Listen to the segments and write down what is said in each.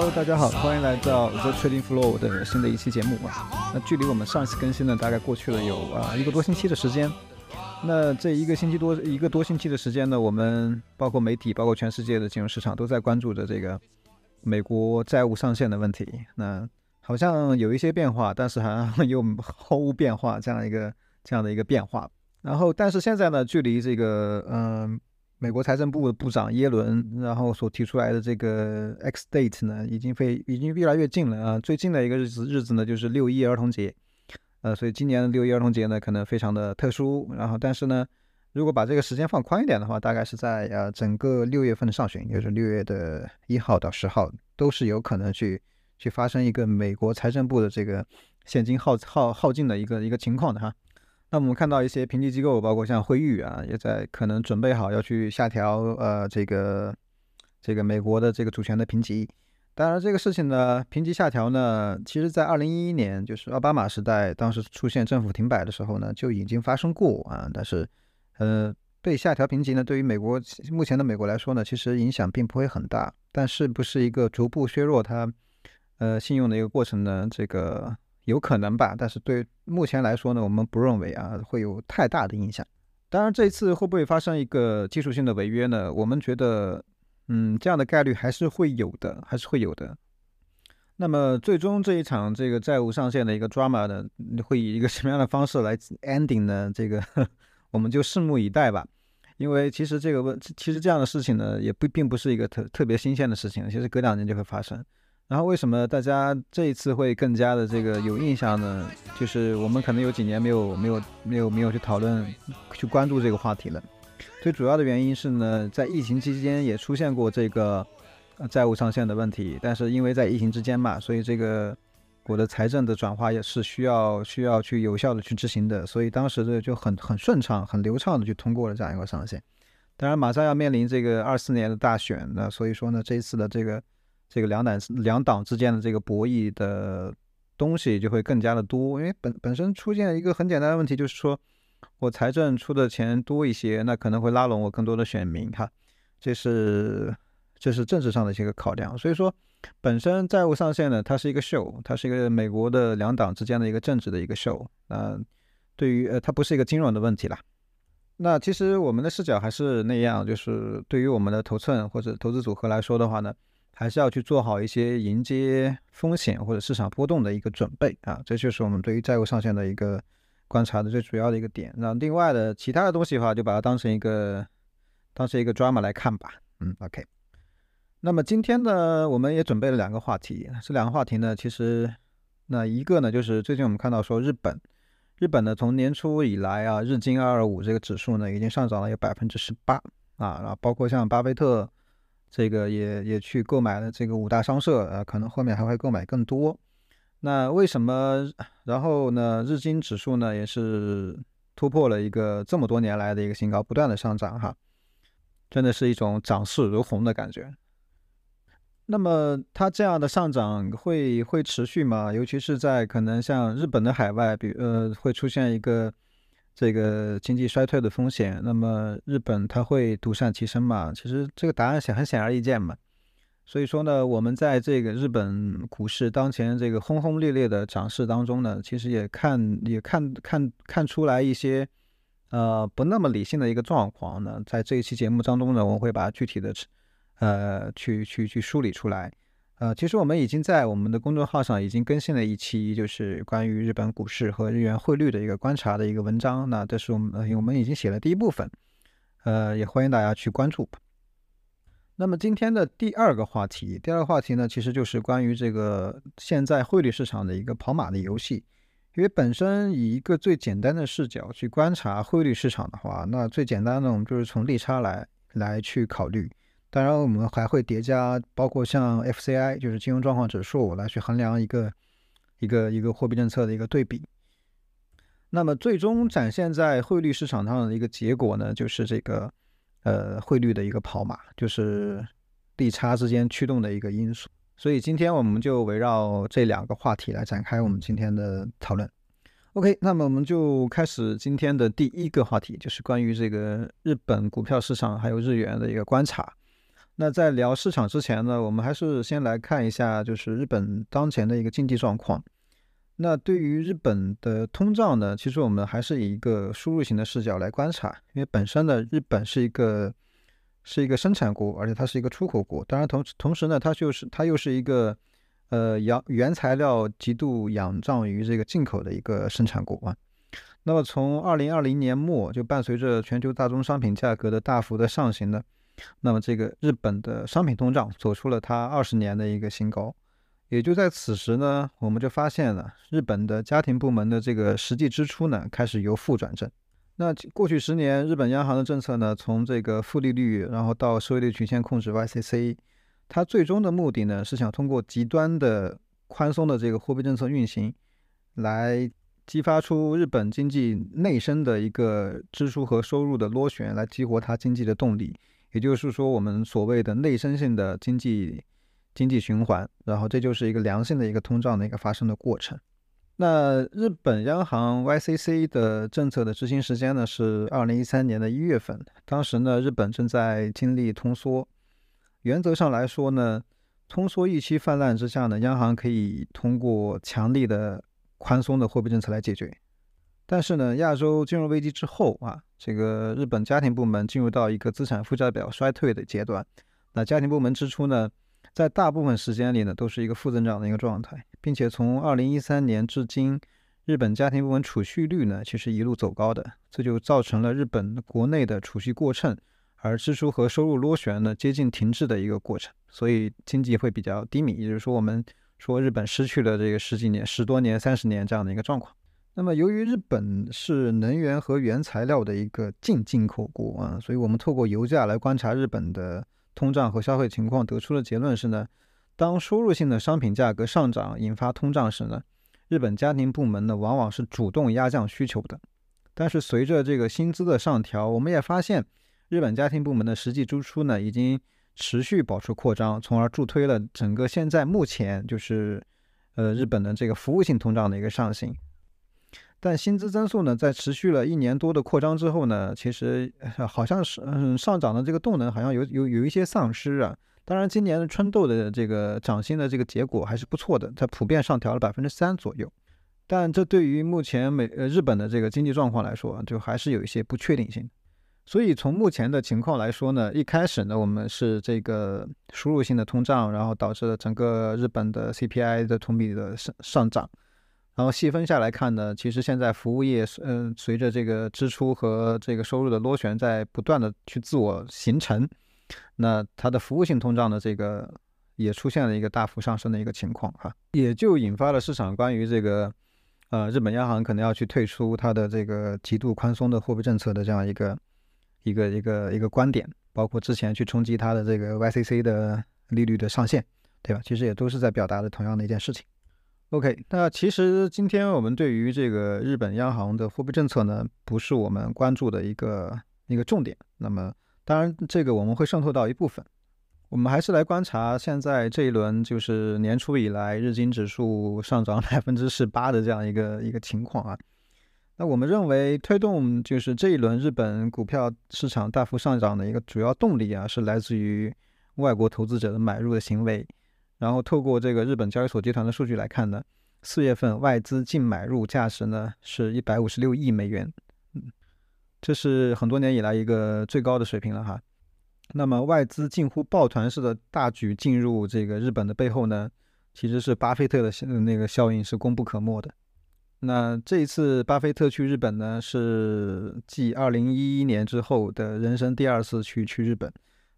Hello，大家好，欢迎来到 The Trading Floor 的新的一期节目啊。那距离我们上一次更新呢，大概过去了有啊一个多星期的时间。那这一个星期多一个多星期的时间呢，我们包括媒体，包括全世界的金融市场都在关注着这个美国债务上限的问题。那好像有一些变化，但是好像又毫无变化这样一个这样的一个变化。然后，但是现在呢，距离这个嗯、美国财政部的部长耶伦，然后所提出来的这个 X date 呢，已经非已经越来越近了啊。最近的一个日子日子呢，就是六一儿童节，呃，所以今年的六一儿童节呢，可能非常的特殊。然后，但是呢，如果把这个时间放宽一点的话，大概是在呃整个六月份的上旬，也就是六月的一号到十号，都是有可能去去发生一个美国财政部的这个现金耗耗耗尽的一个一个情况的哈。那我们看到一些评级机构，包括像惠誉啊，也在可能准备好要去下调呃这个这个美国的这个主权的评级。当然，这个事情呢，评级下调呢，其实在二零一一年，就是奥巴马时代，当时出现政府停摆的时候呢，就已经发生过啊。但是，呃，被下调评级呢，对于美国目前的美国来说呢，其实影响并不会很大。但是不是一个逐步削弱它呃信用的一个过程呢？这个有可能吧，但是对目前来说呢，我们不认为啊会有太大的影响。当然，这一次会不会发生一个技术性的违约呢？我们觉得，嗯，这样的概率还是会有的，还是会有的。那么，最终这一场这个债务上限的一个 drama 呢，会以一个什么样的方式来 ending 呢？这个 我们就拭目以待吧。因为其实这个问，其实这样的事情呢，也不并不是一个特特别新鲜的事情，其实隔两年就会发生。然后为什么大家这一次会更加的这个有印象呢？就是我们可能有几年没有没有没有没有去讨论、去关注这个话题了。最主要的原因是呢，在疫情期间也出现过这个债务上限的问题，但是因为在疫情之间嘛，所以这个我的财政的转化也是需要需要去有效的去执行的，所以当时这就很很顺畅、很流畅的去通过了这样一个上限。当然，马上要面临这个二四年的大选，那所以说呢，这一次的这个。这个两党两党之间的这个博弈的东西就会更加的多，因为本本身出现一个很简单的问题，就是说我财政出的钱多一些，那可能会拉拢我更多的选民哈，这是这是政治上的一些个考量。所以说，本身债务上限呢，它是一个秀，它是一个美国的两党之间的一个政治的一个秀。那对于呃，它不是一个金融的问题啦。那其实我们的视角还是那样，就是对于我们的头寸或者投资组合来说的话呢。还是要去做好一些迎接风险或者市场波动的一个准备啊，这就是我们对于债务上限的一个观察的最主要的一个点。那另外的其他的东西的话，就把它当成一个当成一个 drama 来看吧。嗯，OK。那么今天呢，我们也准备了两个话题。这两个话题呢，其实那一个呢，就是最近我们看到说日本，日本呢从年初以来啊，日经二二五这个指数呢已经上涨了有百分之十八啊，然后包括像巴菲特。这个也也去购买了这个五大商社，呃，可能后面还会购买更多。那为什么？然后呢，日经指数呢也是突破了一个这么多年来的一个新高，不断的上涨，哈，真的是一种涨势如虹的感觉。那么它这样的上涨会会持续吗？尤其是在可能像日本的海外，比呃会出现一个。这个经济衰退的风险，那么日本它会独善其身嘛？其实这个答案显很显而易见嘛。所以说呢，我们在这个日本股市当前这个轰轰烈烈的涨势当中呢，其实也看也看看看出来一些呃不那么理性的一个状况呢。在这一期节目当中呢，我会把具体的呃去去去梳理出来。呃，其实我们已经在我们的公众号上已经更新了一期，就是关于日本股市和日元汇率的一个观察的一个文章。那这是我们我们已经写了第一部分，呃，也欢迎大家去关注。那么今天的第二个话题，第二个话题呢，其实就是关于这个现在汇率市场的一个跑马的游戏。因为本身以一个最简单的视角去观察汇率市场的话，那最简单的我们就是从利差来来去考虑。当然，我们还会叠加包括像 FCI，就是金融状况指数，来去衡量一个一个一个货币政策的一个对比。那么，最终展现在汇率市场上的一个结果呢，就是这个呃汇率的一个跑马，就是利差之间驱动的一个因素。所以，今天我们就围绕这两个话题来展开我们今天的讨论。OK，那么我们就开始今天的第一个话题，就是关于这个日本股票市场还有日元的一个观察。那在聊市场之前呢，我们还是先来看一下，就是日本当前的一个经济状况。那对于日本的通胀呢，其实我们还是以一个输入型的视角来观察，因为本身呢，日本是一个是一个生产国，而且它是一个出口国。当然同同时呢，它就是它又是一个呃养原材料极度仰仗于这个进口的一个生产国啊。那么从二零二零年末，就伴随着全球大宗商品价格的大幅的上行呢。那么，这个日本的商品通胀走出了它二十年的一个新高，也就在此时呢，我们就发现了日本的家庭部门的这个实际支出呢开始由负转正。那过去十年，日本央行的政策呢，从这个负利率，然后到收益率曲线控制 YCC，它最终的目的呢是想通过极端的宽松的这个货币政策运行，来激发出日本经济内生的一个支出和收入的螺旋，来激活它经济的动力。也就是说，我们所谓的内生性的经济经济循环，然后这就是一个良性的一个通胀的一个发生的过程。那日本央行 YCC 的政策的执行时间呢是二零一三年的一月份，当时呢日本正在经历通缩。原则上来说呢，通缩预期泛滥之下呢，央行可以通过强力的宽松的货币政策来解决。但是呢，亚洲金融危机之后啊，这个日本家庭部门进入到一个资产负债表衰退的阶段。那家庭部门支出呢，在大部分时间里呢，都是一个负增长的一个状态，并且从二零一三年至今，日本家庭部门储蓄率呢，其实一路走高的，这就造成了日本国内的储蓄过剩，而支出和收入螺旋呢，接近停滞的一个过程，所以经济会比较低迷。也就是说，我们说日本失去了这个十几年、十多年、三十年这样的一个状况。那么，由于日本是能源和原材料的一个净进口国啊，所以我们透过油价来观察日本的通胀和消费情况，得出的结论是呢，当输入性的商品价格上涨引发通胀时呢，日本家庭部门呢往往是主动压降需求的。但是随着这个薪资的上调，我们也发现日本家庭部门的实际支出呢已经持续保持扩张，从而助推了整个现在目前就是呃日本的这个服务性通胀的一个上行。但薪资增速呢，在持续了一年多的扩张之后呢，其实好像是嗯上涨的这个动能好像有有有一些丧失啊。当然，今年的春斗的这个涨薪的这个结果还是不错的，它普遍上调了百分之三左右。但这对于目前美呃日本的这个经济状况来说，就还是有一些不确定性。所以从目前的情况来说呢，一开始呢，我们是这个输入性的通胀，然后导致了整个日本的 CPI 的同比的上上涨。然后细分下来看呢，其实现在服务业，嗯，随着这个支出和这个收入的螺旋在不断的去自我形成，那它的服务性通胀的这个也出现了一个大幅上升的一个情况哈，也就引发了市场关于这个，呃，日本央行可能要去退出它的这个极度宽松的货币政策的这样一个一个一个一个观点，包括之前去冲击它的这个 YCC 的利率的上限，对吧？其实也都是在表达的同样的一件事情。OK，那其实今天我们对于这个日本央行的货币政策呢，不是我们关注的一个一个重点。那么，当然这个我们会渗透到一部分，我们还是来观察现在这一轮就是年初以来日经指数上涨百分之十八的这样一个一个情况啊。那我们认为推动就是这一轮日本股票市场大幅上涨的一个主要动力啊，是来自于外国投资者的买入的行为。然后透过这个日本交易所集团的数据来看呢，四月份外资净买入价值呢是一百五十六亿美元，嗯，这是很多年以来一个最高的水平了哈。那么外资近乎抱团式的大举进入这个日本的背后呢，其实是巴菲特的那个效应是功不可没的。那这一次巴菲特去日本呢，是继二零一一年之后的人生第二次去去日本。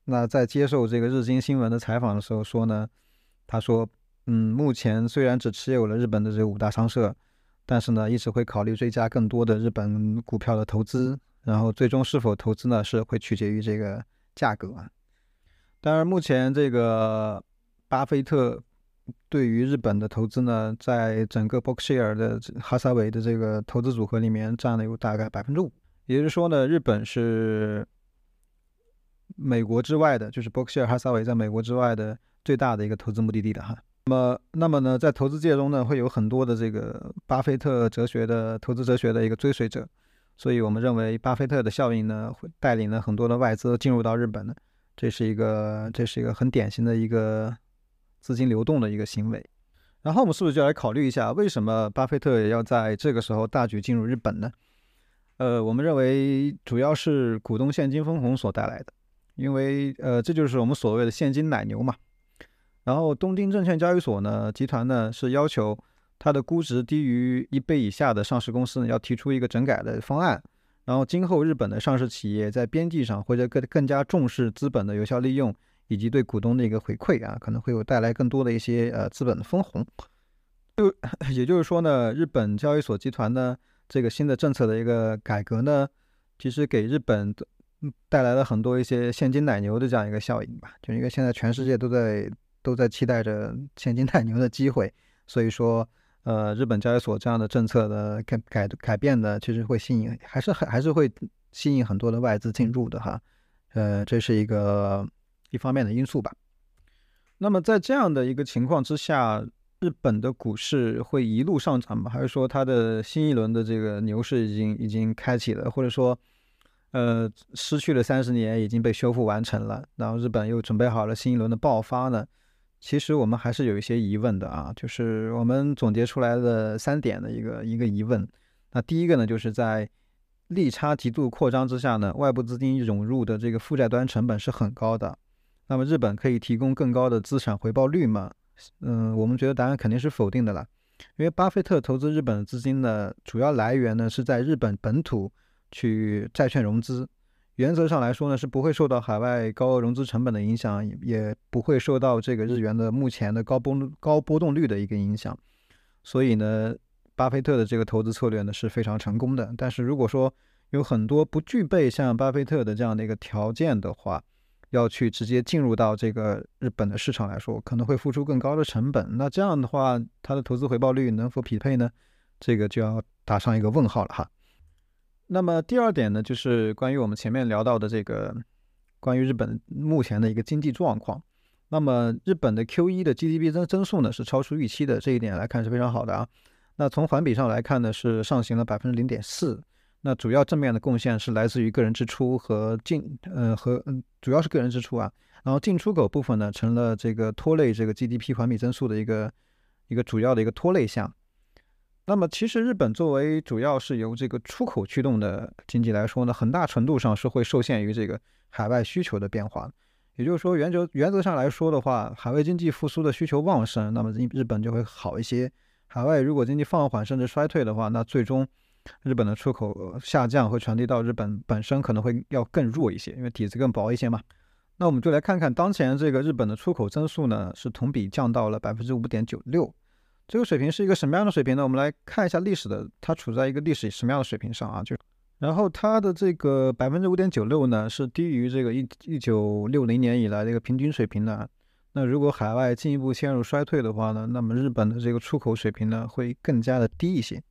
那在接受这个日经新闻的采访的时候说呢，他说：“嗯，目前虽然只持有了日本的这五大商社，但是呢，一直会考虑追加更多的日本股票的投资。然后最终是否投资呢，是会取决于这个价格啊。当然，目前这个巴菲特。”对于日本的投资呢，在整个 Berkshire 的哈撒韦的这个投资组合里面占了有大概百分之五，也就是说呢，日本是美国之外的，就是 Berkshire 哈撒韦在美国之外的最大的一个投资目的地的哈。那么，那么呢，在投资界中呢，会有很多的这个巴菲特哲学的投资哲学的一个追随者，所以我们认为巴菲特的效应呢，会带领了很多的外资进入到日本呢，这是一个，这是一个很典型的一个。资金流动的一个行为，然后我们是不是就来考虑一下，为什么巴菲特要在这个时候大举进入日本呢？呃，我们认为主要是股东现金分红所带来的，因为呃，这就是我们所谓的现金奶牛嘛。然后东京证券交易所呢，集团呢是要求它的估值低于一倍以下的上市公司呢，要提出一个整改的方案。然后今后日本的上市企业在边际上或者更更加重视资本的有效利用。以及对股东的一个回馈啊，可能会有带来更多的一些呃资本的分红。就也就是说呢，日本交易所集团呢这个新的政策的一个改革呢，其实给日本带来了很多一些现金奶牛的这样一个效应吧。就因为现在全世界都在都在期待着现金奶牛的机会，所以说呃日本交易所这样的政策的改改改变呢，其实会吸引还是还还是会吸引很多的外资进入的哈。呃，这是一个。一方面的因素吧。那么在这样的一个情况之下，日本的股市会一路上涨吗？还是说它的新一轮的这个牛市已经已经开启了，或者说，呃，失去了三十年已经被修复完成了，然后日本又准备好了新一轮的爆发呢？其实我们还是有一些疑问的啊，就是我们总结出来的三点的一个一个疑问。那第一个呢，就是在利差极度扩张之下呢，外部资金涌入的这个负债端成本是很高的。那么日本可以提供更高的资产回报率吗？嗯，我们觉得答案肯定是否定的了。因为巴菲特投资日本的资金呢，主要来源呢是在日本本土去债券融资，原则上来说呢是不会受到海外高额融资成本的影响，也不会受到这个日元的目前的高波高波动率的一个影响。所以呢，巴菲特的这个投资策略呢是非常成功的。但是如果说有很多不具备像巴菲特的这样的一个条件的话，要去直接进入到这个日本的市场来说，可能会付出更高的成本。那这样的话，它的投资回报率能否匹配呢？这个就要打上一个问号了哈。那么第二点呢，就是关于我们前面聊到的这个关于日本目前的一个经济状况。那么日本的 Q 一的 GDP 增增速呢是超出预期的，这一点来看是非常好的啊。那从环比上来看呢，是上行了百分之零点四。那主要正面的贡献是来自于个人支出和进，呃和嗯，主要是个人支出啊，然后进出口部分呢成了这个拖累这个 GDP 环比增速的一个一个主要的一个拖累项。那么其实日本作为主要是由这个出口驱动的经济来说呢，很大程度上是会受限于这个海外需求的变化。也就是说，原则原则上来说的话，海外经济复苏的需求旺盛，那么日日本就会好一些。海外如果经济放缓甚至衰退的话，那最终。日本的出口下降会传递到日本本身，可能会要更弱一些，因为底子更薄一些嘛。那我们就来看看当前这个日本的出口增速呢，是同比降到了百分之五点九六，这个水平是一个什么样的水平呢？我们来看一下历史的，它处在一个历史什么样的水平上啊？就然后它的这个百分之五点九六呢，是低于这个一一九六零年以来的一个平均水平的。那如果海外进一步陷入衰退的话呢，那么日本的这个出口水平呢，会更加的低一些。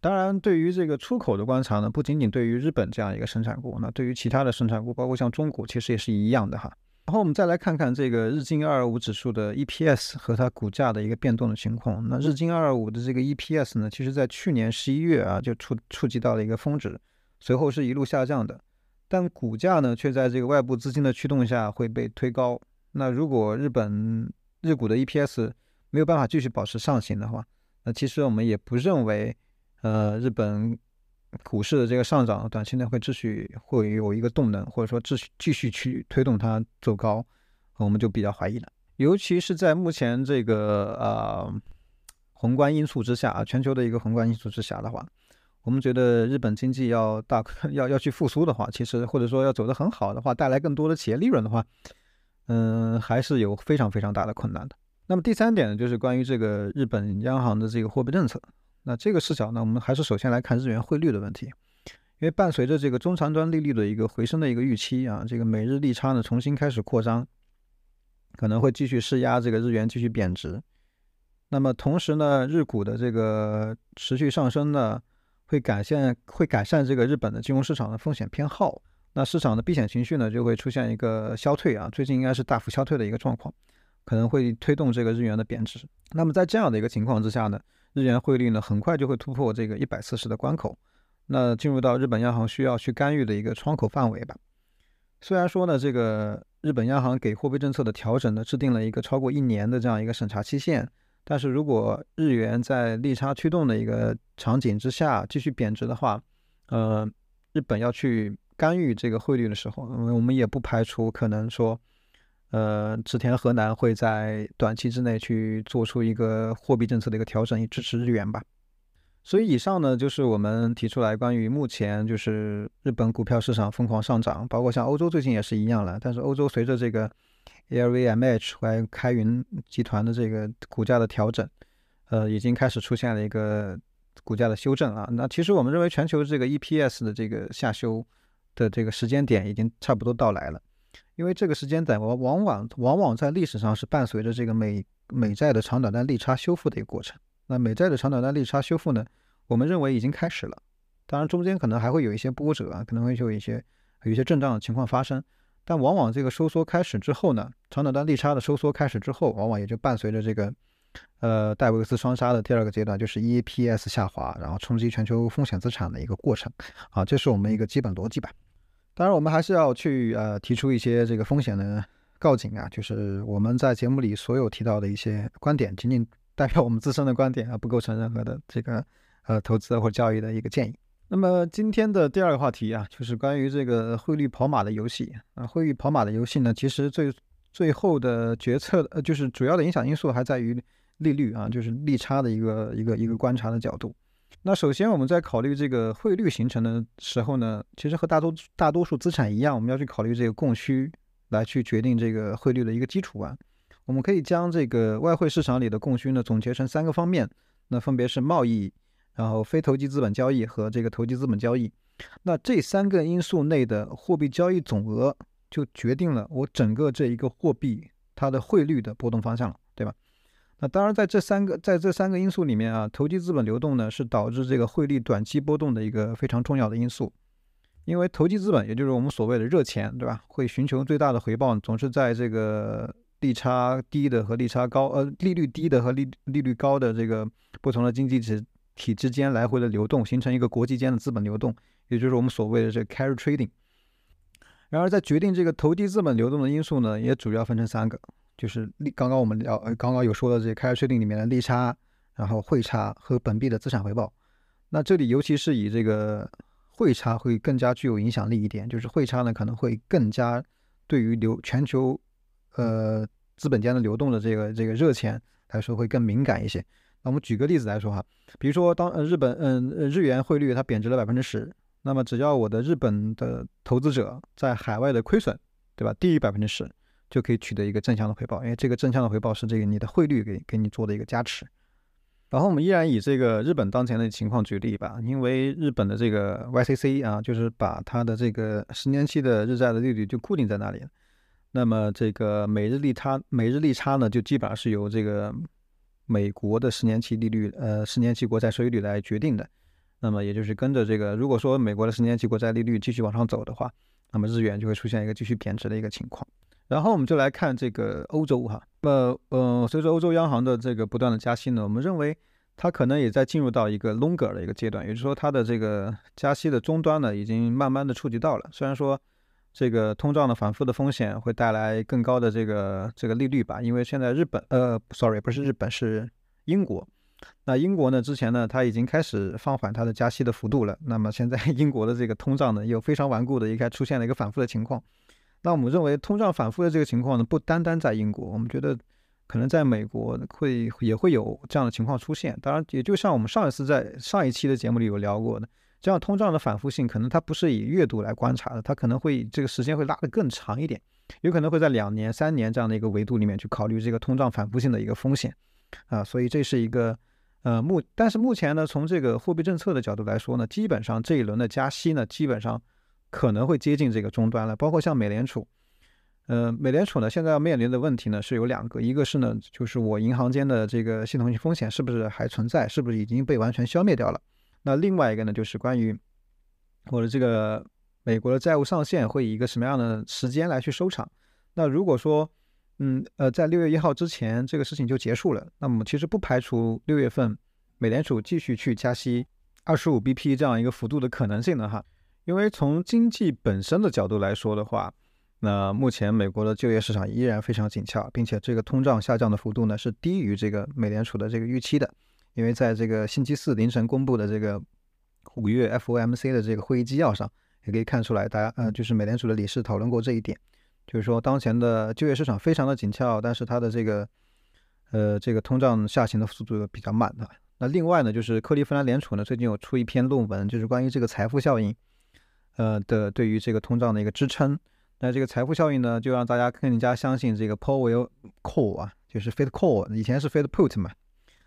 当然，对于这个出口的观察呢，不仅仅对于日本这样一个生产国，那对于其他的生产国，包括像中国，其实也是一样的哈。然后我们再来看看这个日经二二五指数的 EPS 和它股价的一个变动的情况。那日经二二五的这个 EPS 呢，其实在去年十一月啊就触触及到了一个峰值，随后是一路下降的，但股价呢却在这个外部资金的驱动下会被推高。那如果日本日股的 EPS 没有办法继续保持上行的话，那其实我们也不认为。呃，日本股市的这个上涨，短期内会继续会有一个动能，或者说继续继续去推动它走高，我们就比较怀疑了。尤其是在目前这个呃宏观因素之下啊，全球的一个宏观因素之下的话，我们觉得日本经济要大 要要去复苏的话，其实或者说要走得很好的话，带来更多的企业利润的话，嗯，还是有非常非常大的困难的。那么第三点呢，就是关于这个日本央行的这个货币政策。那这个视角呢，我们还是首先来看日元汇率的问题，因为伴随着这个中长端利率的一个回升的一个预期啊，这个美日利差呢重新开始扩张，可能会继续施压这个日元继续贬值。那么同时呢，日股的这个持续上升呢，会改善会改善这个日本的金融市场的风险偏好，那市场的避险情绪呢就会出现一个消退啊，最近应该是大幅消退的一个状况，可能会推动这个日元的贬值。那么在这样的一个情况之下呢？日元汇率呢，很快就会突破这个一百四十的关口，那进入到日本央行需要去干预的一个窗口范围吧。虽然说呢，这个日本央行给货币政策的调整呢，制定了一个超过一年的这样一个审查期限，但是如果日元在利差驱动的一个场景之下继续贬值的话，呃，日本要去干预这个汇率的时候，我们也不排除可能说。呃，植田河南会在短期之内去做出一个货币政策的一个调整，以支持日元吧。所以以上呢，就是我们提出来关于目前就是日本股票市场疯狂上涨，包括像欧洲最近也是一样了。但是欧洲随着这个 LVMH 和开云集团的这个股价的调整，呃，已经开始出现了一个股价的修正啊。那其实我们认为全球这个 EPS 的这个下修的这个时间点已经差不多到来了。因为这个时间点往往往往在历史上是伴随着这个美美债的长短端利差修复的一个过程。那美债的长短端利差修复呢，我们认为已经开始了。当然中间可能还会有一些波折啊，可能会有一些有一些震荡的情况发生。但往往这个收缩开始之后呢，长短端利差的收缩开始之后，往往也就伴随着这个呃戴维斯双杀的第二个阶段，就是 EPS 下滑，然后冲击全球风险资产的一个过程。啊，这是我们一个基本逻辑吧。当然，我们还是要去呃提出一些这个风险的告警啊，就是我们在节目里所有提到的一些观点，仅仅代表我们自身的观点，而不构成任何的这个呃投资或交易的一个建议。那么今天的第二个话题啊，就是关于这个汇率跑马的游戏啊。汇率跑马的游戏呢，其实最最后的决策呃，就是主要的影响因素还在于利率啊，就是利差的一个一个一个观察的角度。那首先，我们在考虑这个汇率形成的时候呢，其实和大多大多数资产一样，我们要去考虑这个供需来去决定这个汇率的一个基础啊。我们可以将这个外汇市场里的供需呢总结成三个方面，那分别是贸易，然后非投机资本交易和这个投机资本交易。那这三个因素内的货币交易总额，就决定了我整个这一个货币它的汇率的波动方向了，对吧？那当然，在这三个在这三个因素里面啊，投机资本流动呢是导致这个汇率短期波动的一个非常重要的因素。因为投机资本，也就是我们所谓的热钱，对吧？会寻求最大的回报，总是在这个利差低的和利差高，呃，利率低的和利利率高的这个不同的经济体体之间来回的流动，形成一个国际间的资本流动，也就是我们所谓的这个 carry trading。然而，在决定这个投机资本流动的因素呢，也主要分成三个。就是利，刚刚我们聊，刚刚有说的这些开税定里面的利差，然后汇差和本币的资产回报。那这里尤其是以这个汇差会更加具有影响力一点，就是汇差呢可能会更加对于流全球呃资本间的流动的这个这个热钱来说会更敏感一些。那我们举个例子来说哈，比如说当呃日本嗯日元汇率它贬值了百分之十，那么只要我的日本的投资者在海外的亏损，对吧，低于百分之十。就可以取得一个正向的回报，因为这个正向的回报是这个你的汇率给给你做的一个加持。然后我们依然以这个日本当前的情况举例吧，因为日本的这个 YCC 啊，就是把它的这个十年期的日债的利率就固定在那里。那么这个每日利差，每日利差呢，就基本上是由这个美国的十年期利率，呃，十年期国债收益率来决定的。那么也就是跟着这个，如果说美国的十年期国债利率继续往上走的话，那么日元就会出现一个继续贬值的一个情况。然后我们就来看这个欧洲哈，那么呃，随着欧洲央行的这个不断的加息呢，我们认为它可能也在进入到一个 longer 的一个阶段，也就是说它的这个加息的终端呢，已经慢慢的触及到了。虽然说这个通胀的反复的风险会带来更高的这个这个利率吧，因为现在日本呃，sorry 不是日本是英国，那英国呢，之前呢，它已经开始放缓它的加息的幅度了。那么现在 英国的这个通胀呢，又非常顽固的，应该出现了一个反复的情况。那我们认为通胀反复的这个情况呢，不单单在英国，我们觉得可能在美国会也会有这样的情况出现。当然，也就像我们上一次在上一期的节目里有聊过的，这样通胀的反复性可能它不是以月度来观察的，它可能会这个时间会拉得更长一点，有可能会在两年、三年这样的一个维度里面去考虑这个通胀反复性的一个风险啊。所以这是一个。呃，目但是目前呢，从这个货币政策的角度来说呢，基本上这一轮的加息呢，基本上可能会接近这个终端了。包括像美联储，呃，美联储呢现在要面临的问题呢是有两个，一个是呢就是我银行间的这个系统性风险是不是还存在，是不是已经被完全消灭掉了？那另外一个呢就是关于我的这个美国的债务上限会以一个什么样的时间来去收场？那如果说嗯，呃，在六月一号之前，这个事情就结束了。那么，其实不排除六月份美联储继续去加息二十五 BP 这样一个幅度的可能性的哈。因为从经济本身的角度来说的话，那目前美国的就业市场依然非常紧俏，并且这个通胀下降的幅度呢是低于这个美联储的这个预期的。因为在这个星期四凌晨公布的这个五月 FOMC 的这个会议纪要上，也可以看出来，大家呃，就是美联储的理事讨论过这一点。就是说，当前的就业市场非常的紧俏，但是它的这个，呃，这个通胀下行的速度比较慢的。那另外呢，就是克利夫兰联储呢最近有出一篇论文，就是关于这个财富效应，呃的对于这个通胀的一个支撑。那这个财富效应呢，就让大家更加相信这个 Powell call 啊，就是 Fed call，以前是 Fed put 嘛，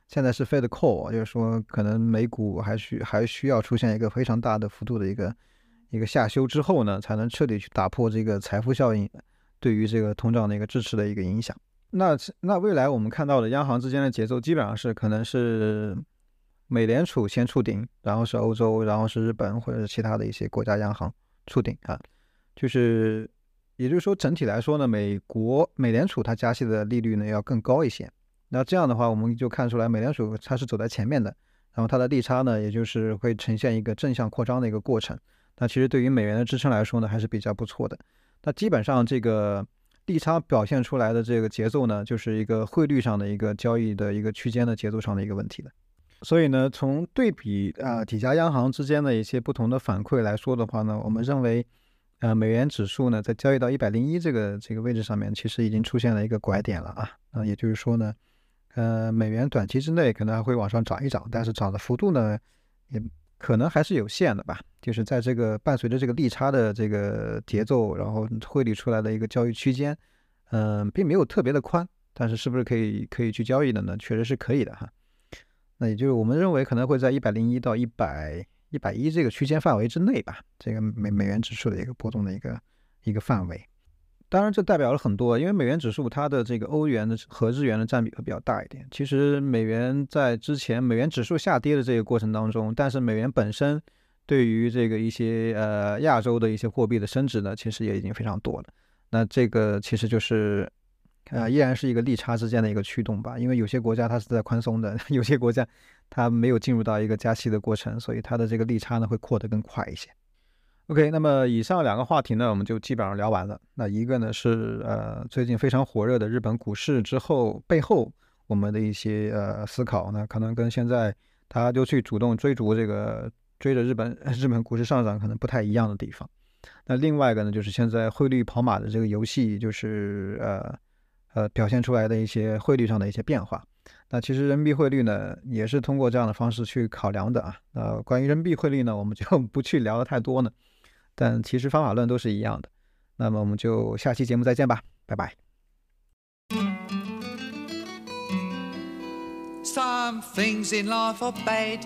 现在是 Fed call，就是说可能美股还需还需要出现一个非常大的幅度的一个一个下修之后呢，才能彻底去打破这个财富效应。对于这个通胀的一个支持的一个影响，那那未来我们看到的央行之间的节奏基本上是可能是美联储先触顶，然后是欧洲，然后是日本或者是其他的一些国家央行触顶啊，就是也就是说整体来说呢，美国美联储它加息的利率呢要更高一些，那这样的话我们就看出来美联储它是走在前面的，然后它的利差呢也就是会呈现一个正向扩张的一个过程，那其实对于美元的支撑来说呢还是比较不错的。那基本上这个利差表现出来的这个节奏呢，就是一个汇率上的一个交易的一个区间的节奏上的一个问题了。所以呢，从对比啊几家央行之间的一些不同的反馈来说的话呢，我们认为，呃，美元指数呢在交易到一百零一这个这个位置上面，其实已经出现了一个拐点了啊。那也就是说呢，呃，美元短期之内可能还会往上涨一涨，但是涨的幅度呢，也。可能还是有限的吧，就是在这个伴随着这个利差的这个节奏，然后汇率出来的一个交易区间，嗯，并没有特别的宽，但是是不是可以可以去交易的呢？确实是可以的哈。那也就是我们认为可能会在一百零一到一百一百一这个区间范围之内吧，这个美美元指数的一个波动的一个一个范围。当然，这代表了很多，因为美元指数它的这个欧元的和日元的占比会比较大一点。其实美元在之前美元指数下跌的这个过程当中，但是美元本身对于这个一些呃亚洲的一些货币的升值呢，其实也已经非常多了。那这个其实就是呃依然是一个利差之间的一个驱动吧，因为有些国家它是在宽松的，有些国家它没有进入到一个加息的过程，所以它的这个利差呢会扩得更快一些。OK，那么以上两个话题呢，我们就基本上聊完了。那一个呢是呃最近非常火热的日本股市之后背后我们的一些呃思考，呢可能跟现在大家就去主动追逐这个追着日本 日本股市上涨可能不太一样的地方。那另外一个呢就是现在汇率跑马的这个游戏，就是呃呃表现出来的一些汇率上的一些变化。那其实人民币汇率呢也是通过这样的方式去考量的啊。那，关于人民币汇率呢，我们就 不去聊的太多呢。但其实方法论都是一样的，那么我们就下期节目再见吧，拜拜。Some things in life are bad,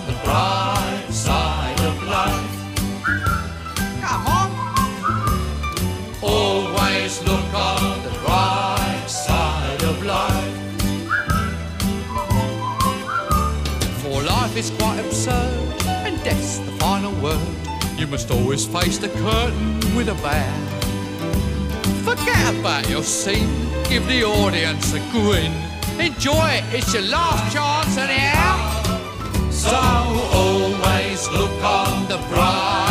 word. You must always face the curtain with a bow. Forget about your scene, give the audience a grin. Enjoy it, it's your last chance anyhow. So always look on the bright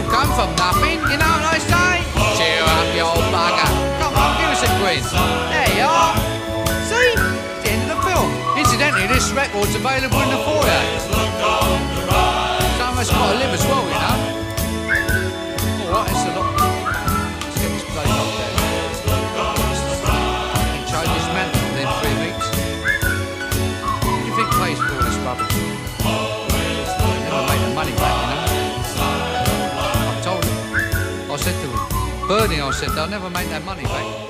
Will come from nothing, you know what I say? Oh. Cheer up, you old bugger. Come on, give us a quiz. There you are. See? It's the end of the film. Incidentally, this record's available in the foyer. Some of us got to live as well, you know. Alright, it's a lot. Let's get this place locked down. Fucking this mantle within three weeks. What do you think pays for all this rubbish? Bernie, I said, they'll never make that money back.